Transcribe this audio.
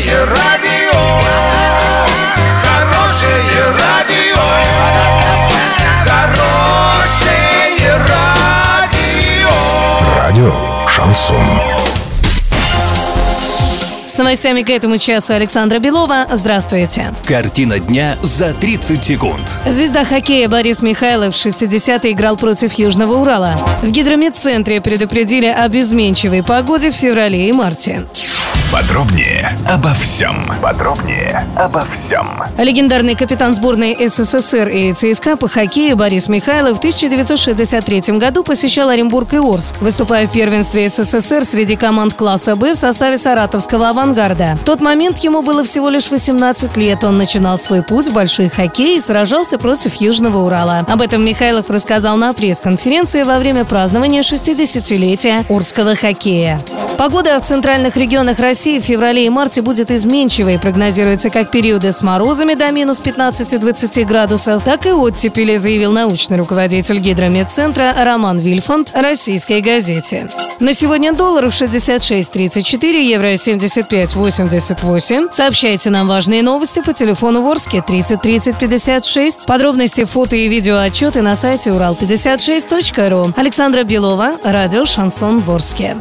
Хорошее радио, хорошее радио, хорошее радио. Радио Шансон. С новостями к этому часу Александра Белова. Здравствуйте. Картина дня за 30 секунд. Звезда хоккея Борис Михайлов в 60-е играл против Южного Урала. В гидромедцентре предупредили об изменчивой погоде в феврале и марте. Подробнее обо всем. Подробнее обо всем. Легендарный капитан сборной СССР и ЦСКА по хоккею Борис Михайлов в 1963 году посещал Оренбург и Орск, выступая в первенстве СССР среди команд класса «Б» в составе саратовского «Авангарда». В тот момент ему было всего лишь 18 лет. Он начинал свой путь в большой хоккей и сражался против Южного Урала. Об этом Михайлов рассказал на пресс-конференции во время празднования 60-летия Урского хоккея. Погода в центральных регионах России в феврале и марте будет изменчивой. Прогнозируется как периоды с морозами до минус 15-20 градусов, так и оттепели, заявил научный руководитель гидромедцентра Роман Вильфанд российской газете. На сегодня доллар 66.34, евро 75.88. Сообщайте нам важные новости по телефону Ворске 30 30 56. Подробности, фото и видео отчеты на сайте урал56.ру. Александра Белова, радио «Шансон Ворске».